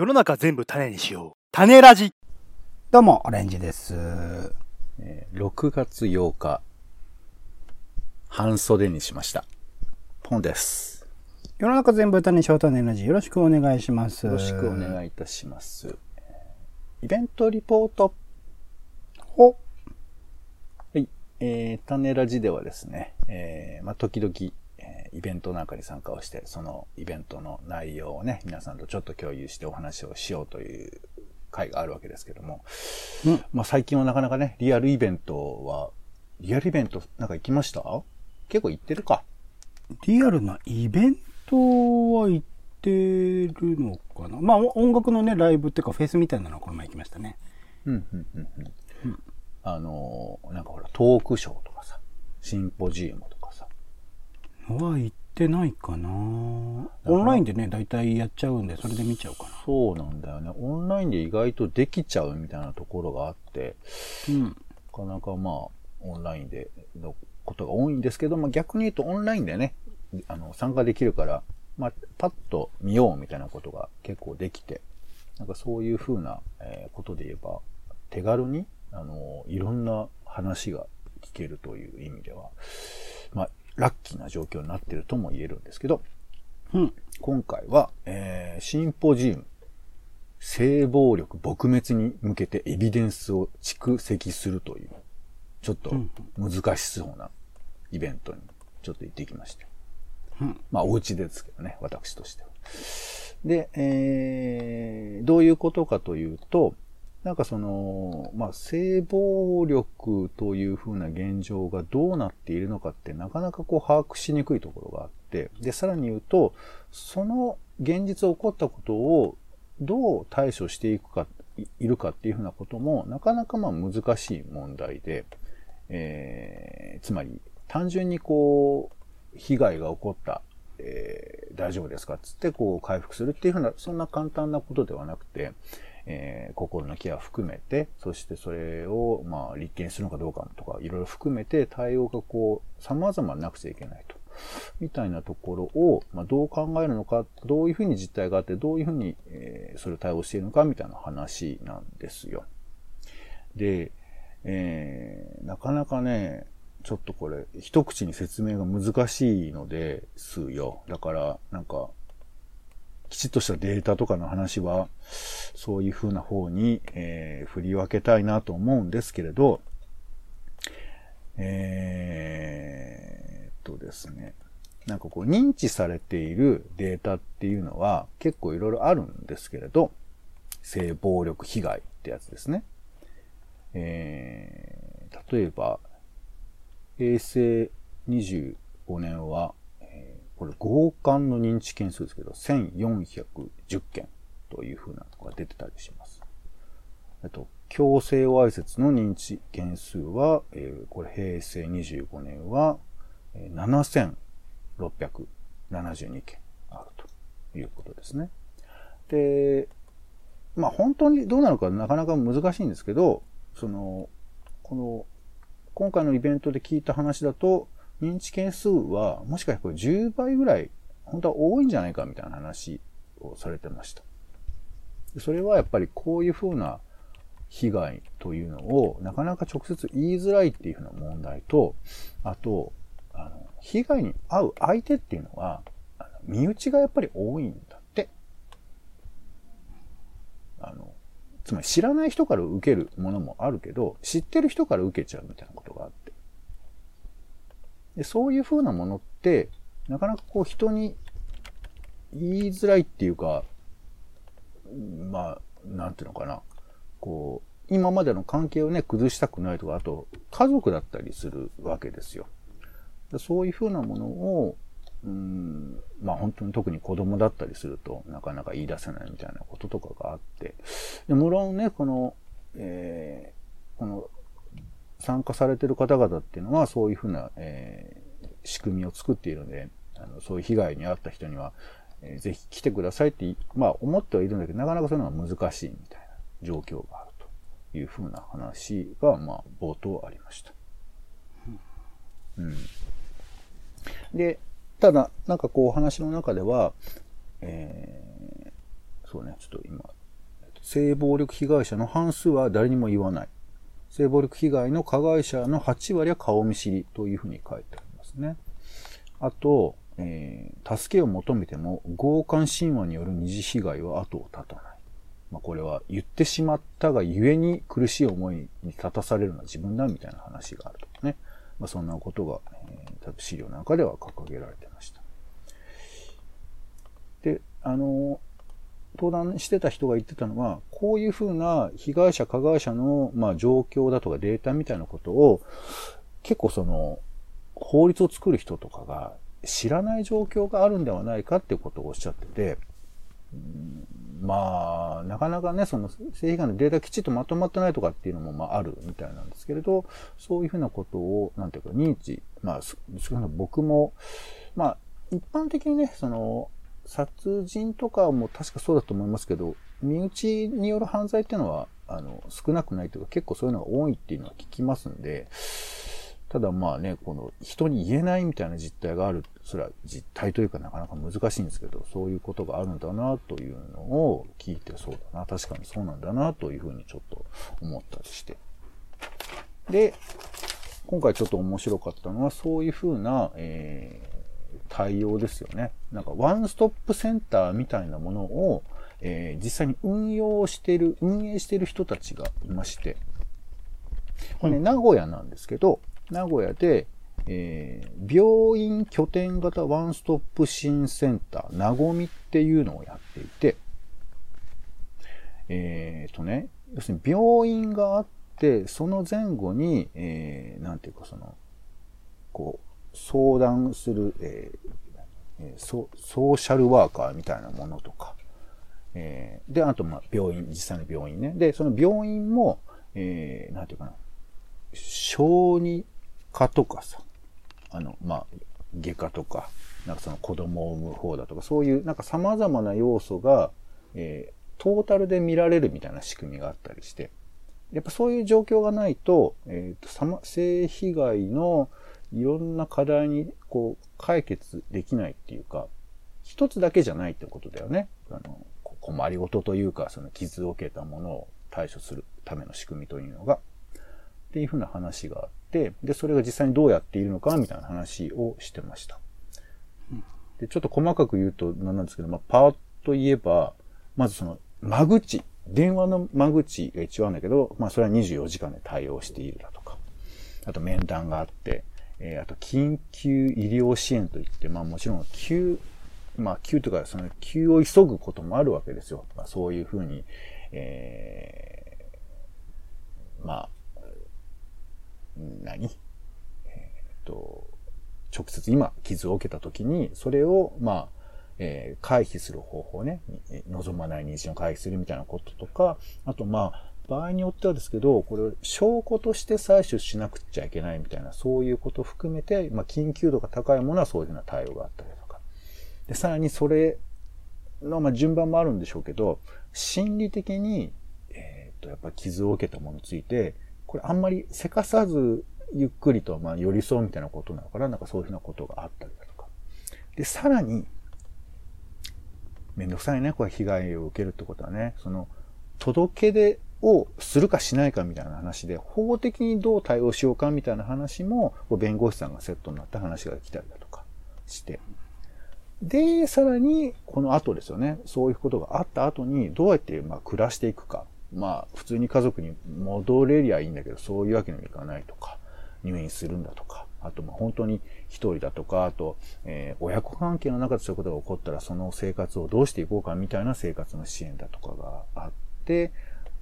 世の中全部種にしよう。種ラジ。どうも、オレンジです。えー6月8日、半袖にしました。ポンです。世の中全部種にしよう種ラジ。よろしくお願いします。よろしくお願いいたします。えーイベントリポート。お、はい。えー、種ラジではですね、えーまあ、時々、えーイベントなんかに参加をして、そのイベントの内容をね、皆さんとちょっと共有してお話をしようという会があるわけですけども、うんまあ、最近はなかなかね、リアルイベントは、リアルイベントなんか行きました？結構行ってるか。リアルなイベントは行ってるのかな？まあ、お音楽のね、ライブっていうかフェスみたいなのはこの前行きましたね。うん、うん、うん、うん。あのーなんかほら、トークショーとかさ、シンポジウムとかさ、は行ってないかなオンラインでね、大体やっちゃうんで、それで見ちゃうかな。そうなんだよね。オンラインで意外とできちゃうみたいなところがあって、うん。なかなかまあ、オンラインでのことが多いんですけど、まあ逆に言うとオンラインでね、あの、参加できるから、まあ、パッと見ようみたいなことが結構できて、なんかそういう風な、えーことで言えば、手軽に、あの、いろんな話が聞けるという意味では、まあ、ラッキーな状況になってるとも言えるんですけど、うん。今回は、えーシンポジウム、性暴力撲滅に向けてエビデンスを蓄積するという、ちょっと難しそうなイベントにちょっと行ってきました。うんまあ、お家ですけどね、私としては。で、えー、どういうことかというと、なんかその、まあ、性暴力というふうな現状がどうなっているのかってなかなかこう把握しにくいところがあって、で、さらに言うと、その現実起こったことをどう対処していくか、いるかっていうふうなこともなかなかまあ難しい問題で、えー、つまり単純にこう、被害が起こった、えー大丈夫ですかっつってこう回復するっていうふうな、そんな簡単なことではなくて、えー心のケア含めて、そしてそれを、まあ、立件するのかどうかとか、いろいろ含めて対応がこう、様々なくちゃいけないと。みたいなところを、まあ、どう考えるのか、どういうふうに実態があって、どういうふうに、えーそれを対応しているのか、みたいな話なんですよ。で、えーなかなかね、ちょっとこれ、一口に説明が難しいのですよ。だから、なんか、きちっとしたデータとかの話は、そういう風な方に、えー振り分けたいなと思うんですけれど、えーとですね、なんかこう認知されているデータっていうのは結構いろいろあるんですけれど、性暴力被害ってやつですね。えー例えば、平成25年は、これ強姦の認知件数ですけど、1410件というふうなのが出てたりします。あと、強制わいせつの認知件数は、えーこれ平成25年は、7672件あるということですね。で、まあ本当にどうなのかなかなか難しいんですけど、その、この、今回のイベントで聞いた話だと、認知件数はもしかしたらこれ10倍ぐらい、本当は多いんじゃないかみたいな話をされてました。それはやっぱりこういうふうな被害というのをなかなか直接言いづらいっていうふうな問題と、あと、あの、被害に遭う相手っていうのは、身内がやっぱり多いんだって。あの、つまり知らない人から受けるものもあるけど、知ってる人から受けちゃうみたいなことがあって。でそういう風なものって、なかなかこう人に言いづらいっていうか、まあ、なんていうのかな。こう、今までの関係をね、崩したくないとか、あと、家族だったりするわけですよ。そういう風なものを、うん、まあ本当に特に子供だったりするとなかなか言い出せないみたいなこととかがあって、で無論ね、この、えーこの参加されてる方々っていうのはそういうふうな、えー仕組みを作っているので、あのそういう被害に遭った人には、えーぜひ来てくださいって、まあ思ってはいるんだけど、なかなかそういうのは難しいみたいな状況があるというふうな話が、まあ冒頭ありました。うん。で、ただ、なんかこう話の中では、えーそうね、ちょっと今、性暴力被害者の半数は誰にも言わない。性暴力被害の加害者の8割は顔見知りというふうに書いてありますね。あと、えー、助けを求めても強姦神話による二次被害は後を絶たない。まあ、これは言ってしまったがゆえに苦しい思いに立たされるのは自分だみたいな話があるとかね。まあ、そんなことが、えー、多分資料なんかでは掲げられてました。で、あの、登壇してた人が言ってたのは、こういうふうな被害者、加害者の、まあ、状況だとかデータみたいなことを、結構その、法律を作る人とかが知らない状況があるんではないかっていうことをおっしゃってて、まあ、なかなかね、その性被害のデータきちっとまとまってないとかっていうのもまああるみたいなんですけれど、そういうふうなことを、なんていうか認知、まあ、僕も、まあ、一般的にね、その、殺人とかも確かそうだと思いますけど、身内による犯罪っていうのは、あの、少なくないというか結構そういうのが多いっていうのは聞きますんで、ただまあね、この人に言えないみたいな実態がある、それは実態というかなかなか難しいんですけど、そういうことがあるんだなというのを聞いてそうだな、確かにそうなんだなというふうにちょっと思ったりして。で、今回ちょっと面白かったのはそういうふうな、えー、対応ですよね。なんかワンストップセンターみたいなものを、えー、実際に運用している、運営している人たちがいまして、これね、名古屋なんですけど、名古屋で、えー、病院拠点型ワンストップ支援センター、なごみっていうのをやっていて、えっ、ー、とね、要するに病院があって、その前後に、えー、なんていうかその、こう、相談する、えー、ソーシャルワーカーみたいなものとか、えー、で、あと、ま、病院、実際の病院ね。で、その病院も、えー、なんていうかな、小児科とかさ、あの、まあ、外科とか、なんかその子供を産む方だとか、そういうなんか様々な要素が、えー、トータルで見られるみたいな仕組みがあったりして、やっぱそういう状況がないと、えっ、ー、と、性被害のいろんな課題にこう解決できないっていうか、一つだけじゃないってことだよね。あの、困りごとというか、その傷を受けたものを対処するための仕組みというのが。っていうふうな話があって、で、それが実際にどうやっているのかみたいな話をしてました。で、ちょっと細かく言うと何なんですけど、まあ、パーといえば、まずその、間口、電話の間口が一応あるんだけど、まあ、それは24時間で対応しているだとか、あと面談があって、えー、あと緊急医療支援といって、まあもちろん急、まあ急とかその急を急ぐこともあるわけですよ。まあ、そういうふうに、えー、まあ、何？えっ、と、直接今傷を受けた時に、それを、まあ、えー、回避する方法ね、望まない妊娠を回避するみたいなこととか、あとまあ、場合によってはですけど、これ証拠として採取しなくちゃいけないみたいな、そういうことを含めて、まあ、緊急度が高いものはそういうふうな対応があったりとか。で、さらにそれの、まあ、順番もあるんでしょうけど、心理的に、えっ、と、やっぱ傷を受けたものについて、これあんまりせかさずゆっくりとまあ寄り添うみたいなことなのかななんかそういうふうなことがあったりだとか。で、さらに、めんどくさいね、これ被害を受けるってことはね、その、届け出をするかしないかみたいな話で、法的にどう対応しようかみたいな話も、弁護士さんがセットになった話が来たりだとかして。で、さらに、この後ですよね。そういうことがあった後に、どうやってまあ暮らしていくか。まあ、普通に家族に戻れりゃいいんだけど、そういうわけにもいかないとか、入院するんだとか、あと、まあ、本当に一人だとか、あと、えー、親子関係の中でそういうことが起こったら、その生活をどうしていこうかみたいな生活の支援だとかがあって、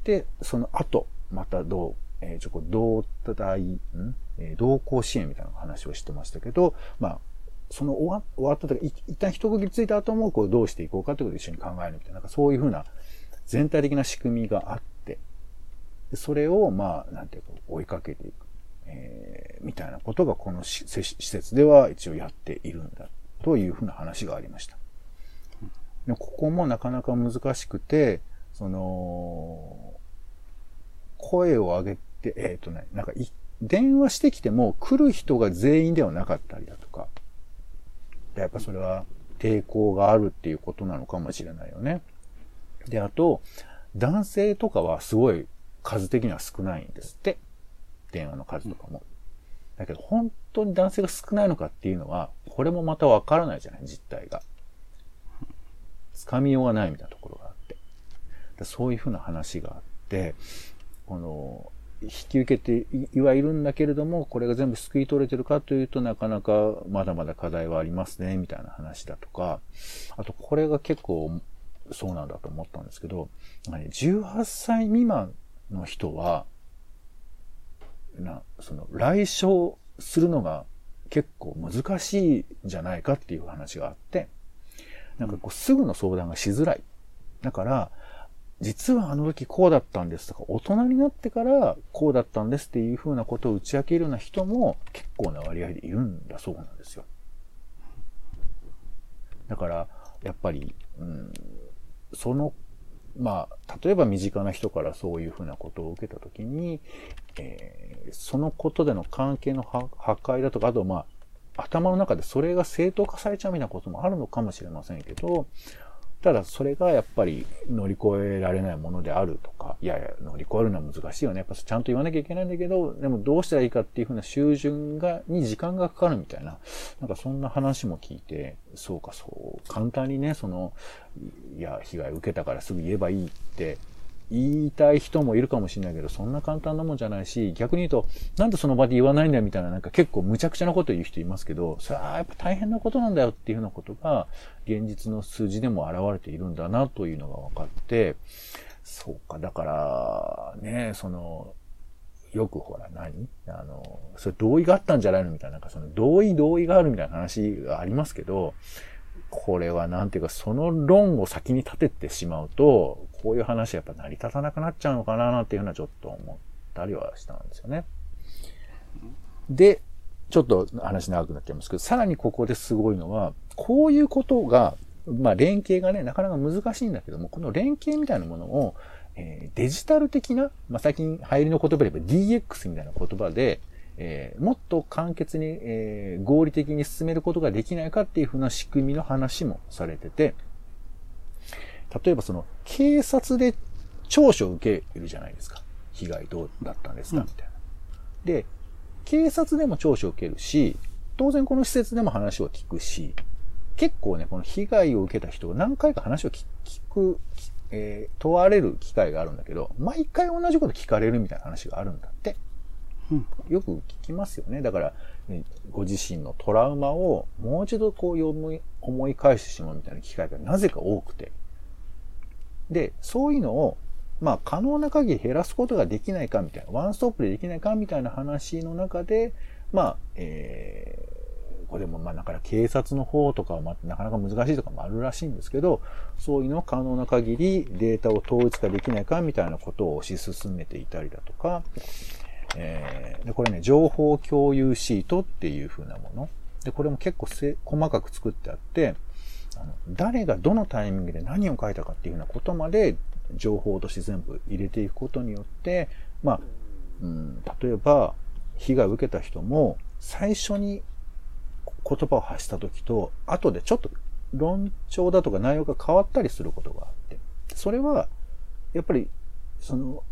で、その後、またどう、えー、ちょこ、同体、ん？えー、同行支援みたいな話をしてましたけど、まあ、その終わ終わったとか、一旦一区切りついた後も、こう、どうしていこうかということを一緒に考えるみたいな、なんかそういうふうな、全体的な仕組みがあって、それを、まあ、なんていうか、追いかけていく、えー、みたいなことがこの施設では一応やっているんだ、というふうな話がありました。でここもなかなか難しくて、その、声を上げて、えっ、ー、とね、なんか電話してきても来る人が全員ではなかったりだとか、やっぱそれは抵抗があるっていうことなのかもしれないよね。で、あと、男性とかはすごい数的には少ないんですって。電話の数とかも。だけど、本当に男性が少ないのかっていうのは、これもまたわからないじゃない、実態が。つかみようがないみたいなところがあって。そういうふうな話があって、この、引き受けていはいるんだけれども、これが全部救い取れてるかというとなかなかまだまだ課題はありますね、みたいな話だとか、あとこれが結構そうなんだと思ったんですけど、18歳未満の人は、な、その、来症するのが結構難しいんじゃないかっていう話があって、なんかこうすぐの相談がしづらい。だから、実はあの時こうだったんですとか、大人になってからこうだったんですっていうふうなことを打ち明けるような人も結構な割合でいるんだそうなんですよ。だから、やっぱり、うん、その、まあ、例えば身近な人からそういうふうなことを受けたときに、えーそのことでの関係の破壊だとか、あとまあ、頭の中でそれが正当化されちゃうみたいなこともあるのかもしれませんけど、ただそれがやっぱり乗り越えられないものであるとか、いやいや、乗り越えるのは難しいよね。やっぱちゃんと言わなきゃいけないんだけど、でもどうしたらいいかっていうふうな習順が、に時間がかかるみたいな、なんかそんな話も聞いて、そうかそう、簡単にね、その、いや、被害受けたからすぐ言えばいいって、言いたい人もいるかもしれないけど、そんな簡単なもんじゃないし、逆に言うと、なんでその場で言わないんだよみたいな、なんか結構無茶苦茶なこと言う人いますけど、それはやっぱ大変なことなんだよっていうようなことが、現実の数字でも現れているんだなというのが分かって、そうか、だから、ね、その、よくほら何？あの、それ同意があったんじゃないのみたいな、なんかその同意同意があるみたいな話がありますけど、これはなんていうか、その論を先に立ててしまうと、こういう話はやっぱ成り立たなくなっちゃうのかななんていうのはちょっと思ったりはしたんですよね。で、ちょっと話長くなっちゃいますけど、さらにここですごいのは、こういうことが、まあ連携がね、なかなか難しいんだけども、この連携みたいなものを、えーデジタル的な、まあ最近流行りの言葉で言えば DX みたいな言葉で、えーもっと簡潔に、えー合理的に進めることができないかっていうふうな仕組みの話もされてて、例えばその、警察で聴取を受けるじゃないですか。被害どうだったんですか、うんみたいな。で、警察でも聴取を受けるし、当然この施設でも話を聞くし、結構ね、この被害を受けた人が何回か話を聞聞く、きえー問われる機会があるんだけど、毎回同じこと聞かれるみたいな話があるんだって。うんよく聞きますよね。だから、ねご自身のトラウマをもう一度こう思い返してしまうみたいな機会がなぜか多くて。で、そういうのを、まあ、可能な限り減らすことができないかみたいな、ワンストップでできないかみたいな話の中で、まあ、えーこれもまあ、だから警察の方とかはまあなかなか難しいとかもあるらしいんですけど、そういうのを可能な限りデータを統一化できないかみたいなことを推し進めていたりだとか、えーで、これね、情報共有シートっていう風なもの。で、これも結構せ細かく作ってあって、あの誰がどのタイミングで何を書いたかっていうようなことまで情報として全部入れていくことによって、まあ、うん、例えば、被害を受けた人も最初に言葉を発した時と、後でちょっと論調だとか内容が変わったりすることがあって、それは、やっぱり、その、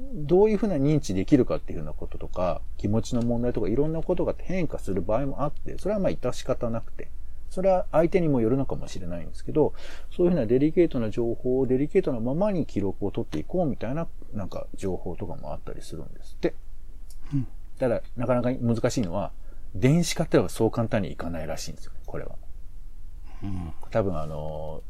どういうふうな認知できるかっていうようなこととか、気持ちの問題とかいろんなことが変化する場合もあって、それはまあ致し方なくて、それは相手にもよるのかもしれないんですけど、そういうふうなデリケートな情報をデリケートなままに記録を取っていこうみたいな、なんか情報とかもあったりするんですって。うんただ、なかなか難しいのは、電子化ってのはそう簡単にいかないらしいんですよね、これは。うん多分あの、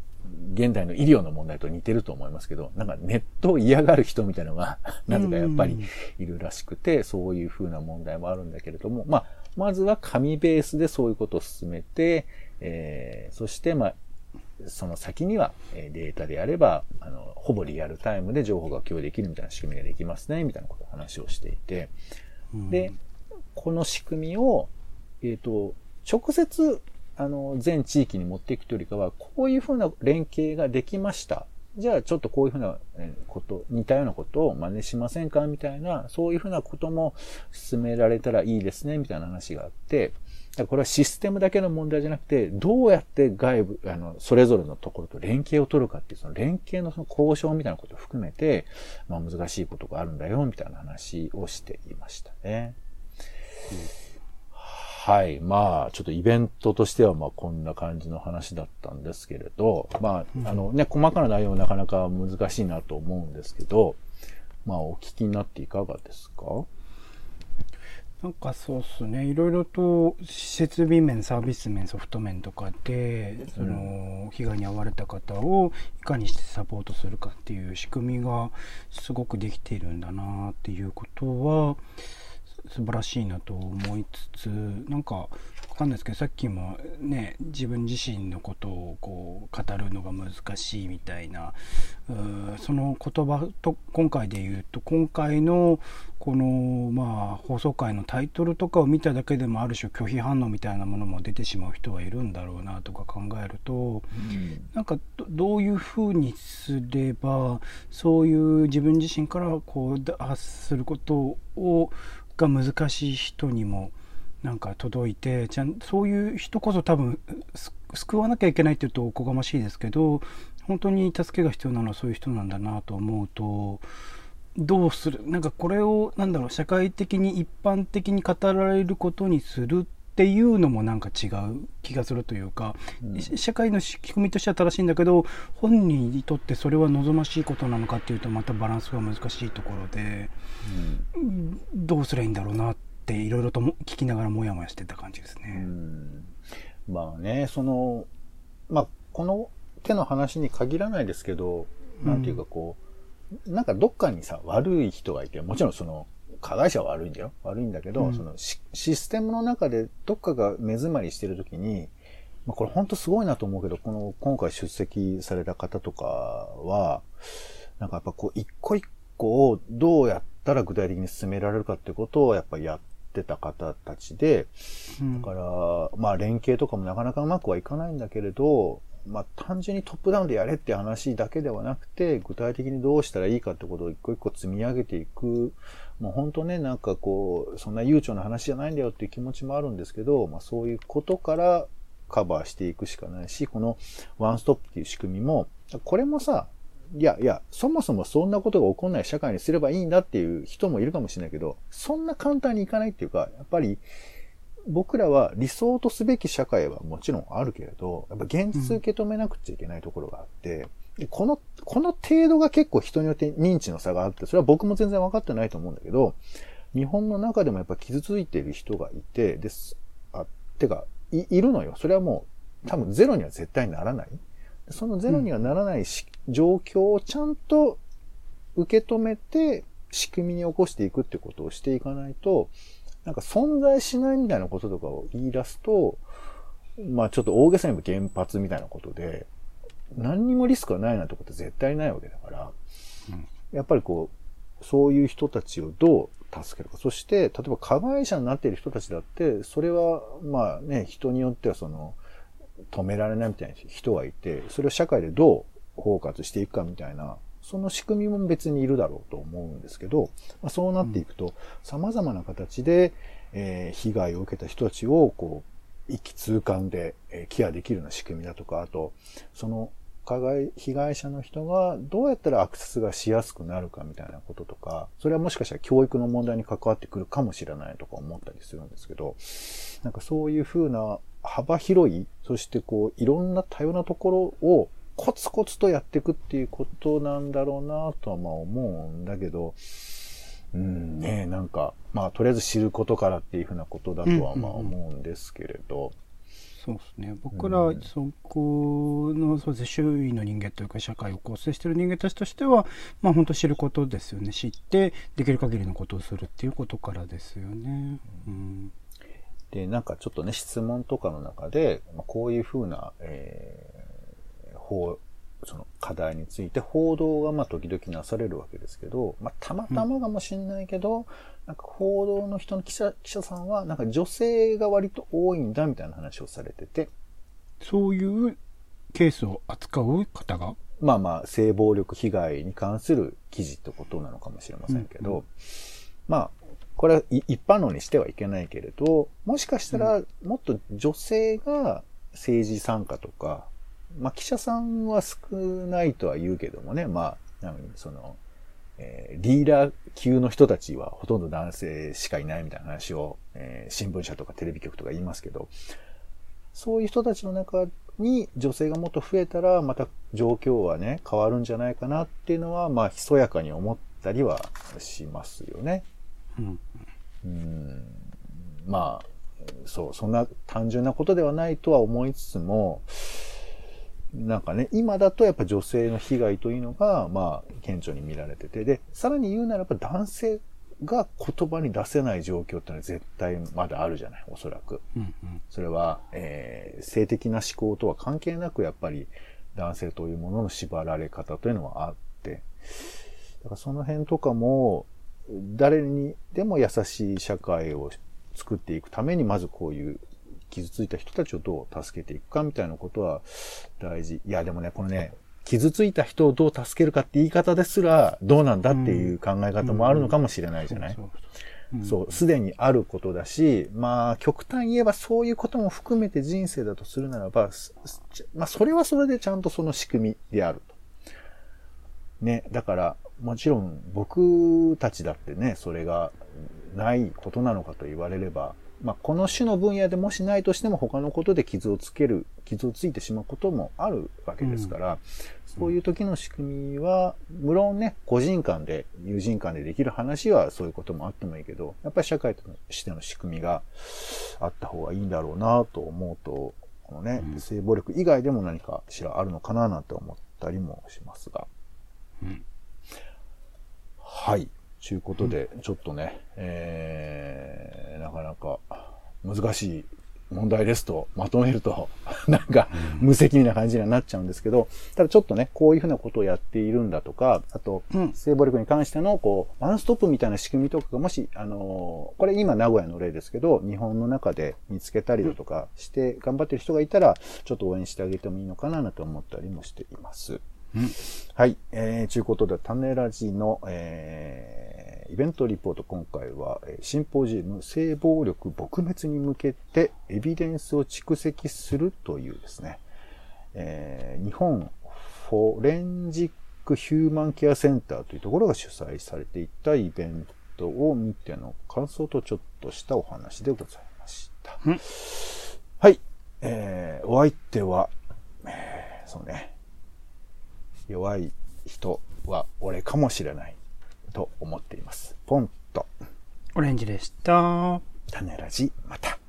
現代の医療の問題と似てると思いますけど、なんかネットを嫌がる人みたいなのが、なぜかやっぱりいるらしくて、そういう風な問題もあるんだけれども、まあ、まずは紙ベースでそういうことを進めて、えーそして、まあ、その先にはえーデータでやれば、あの、ほぼリアルタイムで情報が共有できるみたいな仕組みができますね、みたいなことを話をしていて、うん。で、この仕組みを、えっ、と、直接、あの、全地域に持っていくというよりかは、こういうふうな連携ができました。じゃあ、ちょっとこういうふうなこと、似たようなことを真似しませんか？みたいな、そういうふうなことも進められたらいいですね、みたいな話があって、これはシステムだけの問題じゃなくて、どうやって外部、あの、それぞれのところと連携を取るかっていう、その連携のその交渉みたいなことを含めて、まあ難しいことがあるんだよ、みたいな話をしていましたね。はい。まあ、ちょっとイベントとしては、まあ、こんな感じの話だったんですけれど、まあ、あのね、細かな内容はなかなか難しいなと思うんですけど、まあ、お聞きになっていかがですか？なんかそうっすね。いろいろと設備面、サービス面、ソフト面とかで、その、被害に遭われた方をいかにしてサポートするかっていう仕組みがすごくできているんだなっていうことは、素晴らしいなと思いつつなんかわかんないですけどさっきもね自分自身のことをこう語るのが難しいみたいなその言葉と今回で言うと今回のこのまあ放送回のタイトルとかを見ただけでもある種拒否反応みたいなものも出てしまう人はいるんだろうなとか考えると、うん、なんかどういうふうにすればそういう自分自身からこう発することをが難しい人にもなんか届いてちゃそういう人こそ多分救わなきゃいけないって言うとおこがましいですけど本当に助けが必要なのはそういう人なんだなと思うとどうする？なんかこれをなんだろう社会的に一般的に語られることにするっていうのもなんか違う気がするというか、うん、社会の仕組みとしては正しいんだけど本人にとってそれは望ましいことなのかっていうとまたバランスが難しいところで、うん、どうすればいいんだろうなっていろいろと聞きながらモヤモヤしてた感じですね。うん、まあねそのまあこの手の話に限らないですけど、なんていうかこうなんかどっかにさ悪い人がいてもちろんその加害者は悪いんだよ。悪いんだけど、うん、そのシステムの中でどっかが目詰まりしてるときに、まあ、これ本当すごいなと思うけど、この今回出席された方とかは、なんかやっぱこう一個一個をどうやったら具体的に進められるかってことをやっぱやってた方たちで、だから、まあ連携とかもなかなかうまくはいかないんだけれど、まあ単純にトップダウンでやれって話だけではなくて、具体的にどうしたらいいかってことを一個一個積み上げていく。もう本当ね、なんかこう、そんな悠長な話じゃないんだよっていう気持ちもあるんですけど、まあそういうことからカバーしていくしかないし、このワンストップっていう仕組みも、これもさ、いやいや、そもそもそんなことが起こんない社会にすればいいんだっていう人もいるかもしれないけど、そんな簡単にいかないっていうか、やっぱり僕らは理想とすべき社会はもちろんあるけれど、やっぱ現実受け止めなくちゃいけないところがあって、この、この程度が結構人によって認知の差があって、それは僕も全然分かってないと思うんだけど、日本の中でもやっぱ傷ついている人がいて、です。あ、てか、い、いるのよ。それはもう、多分ゼロには絶対ならない。そのゼロにはならないし、うん、状況をちゃんと受け止めて、仕組みに起こしていくってことをしていかないと、なんか存在しないみたいなこととかを言い出すと、まあちょっと大げさにも原発みたいなことで、何にもリスクがないなんてこと絶対ないわけだから、うん、やっぱりこう、そういう人たちをどう助けるか。そして、例えば加害者になっている人たちだって、それは、まあね、人によってはその、止められないみたいな人がいて、それを社会でどう包括していくかみたいな、その仕組みも別にいるだろうと思うんですけど、まあ、そうなっていくと、様々な形で、えー、被害を受けた人たちを、こう、一気通貫でえケアできるような仕組みだとか、あと、その加害、被害者の人がどうやったらアクセスがしやすくなるかみたいなこととか、それはもしかしたら教育の問題に関わってくるかもしれないとか思ったりするんですけど、なんかそういうふうな幅広い、そしてこう、いろんな多様なところをコツコツとやっていくっていうことなんだろうなとはまあ思うんだけど、うんね、なんか、まあとりあえず知ることからっていうふうなことだとはまあ思うんですけれど、そうですね。僕ら、そこのそうです周囲の人間というか社会を構成している人間たちとしてはまあ本当知ることですよね。知ってできる限りのことをするっていうことからですよね。うん、でなんかちょっとね質問とかの中で、まあ、こういうふうな、えー、法その課題について報道がまあ時々なされるわけですけど、まあ、たまたまかもしれないけど、うん。なんか報道の人の記者記者さんは、なんか女性が割と多いんだみたいな話をされてて。そういうケースを扱う方が？まあまあ、性暴力被害に関する記事ってことなのかもしれませんけど、うん。うん、まあ、これは一般論にしてはいけないけれど、もしかしたらもっと女性が政治参加とか、まあ記者さんは少ないとは言うけどもね、まあ、なのにその、えー、リーダー級の人たちはほとんど男性しかいないみたいな話を、えー、新聞社とかテレビ局とか言いますけど、そういう人たちの中に女性がもっと増えたら、また状況はね、変わるんじゃないかなっていうのは、まあ、ひそやかに思ったりはしますよね。うん。うんまあ、そう、そんな単純なことではないとは思いつつも、なんかね、今だとやっぱ女性の被害というのが、まあ、顕著に見られてて、で、さらに言うならば男性が言葉に出せない状況ってのは絶対まだあるじゃない、おそらく。うんうん、それは、えー、性的な思考とは関係なく、やっぱり男性というものの縛られ方というのはあって、だからその辺とかも、誰にでも優しい社会を作っていくために、まずこういう傷ついた人たちをどう助けていくかみたいなことは大事。いや、でもね、このね、傷ついた人をどう助けるかって言い方ですらどうなんだっていう考え方もあるのかもしれないじゃない？そう、すでにあることだし、まあ、極端に言えばそういうことも含めて人生だとするならば、まあ、それはそれでちゃんとその仕組みであると。ね、だから、もちろん僕たちだってね、それがないことなのかと言われれば、まあ、この種の分野でもしないとしても他のことで傷をつける、傷をついてしまうこともあるわけですから、うん、そういう時の仕組みは、無論ね、個人間で、友人間でできる話はそういうこともあってもいいけど、やっぱり社会としての仕組みがあった方がいいんだろうなと思うと、このね、うん、性暴力以外でも何かしらあるのかななんて思ったりもしますが。うん、はい。ちゅうことで、ちょっとね、えー、なかなか難しい問題ですとまとめると、なんか無責任な感じにはなっちゃうんですけど、ただちょっとね、こういうふうなことをやっているんだとか、あと、性暴力に関しての、こう、ワンストップみたいな仕組みとかがもし、あのこれ今名古屋の例ですけど、日本の中で見つけたりだとかして頑張ってる人がいたら、ちょっと応援してあげてもいいのかなと思ったりもしています。うん、はい。えー、ちゅうことで、種ラジの、えー、イベントリポート、今回は、シンポジウム、性暴力撲滅に向けて、エビデンスを蓄積するというですね、えー、日本フォレンジックヒューマンケアセンターというところが主催されていたイベントを見ての感想とちょっとしたお話でございました。はい。えー、お相手は、えー、そうね、弱い人は俺かもしれないと思っています。ポンと。オレンジでした。種ラジ、また。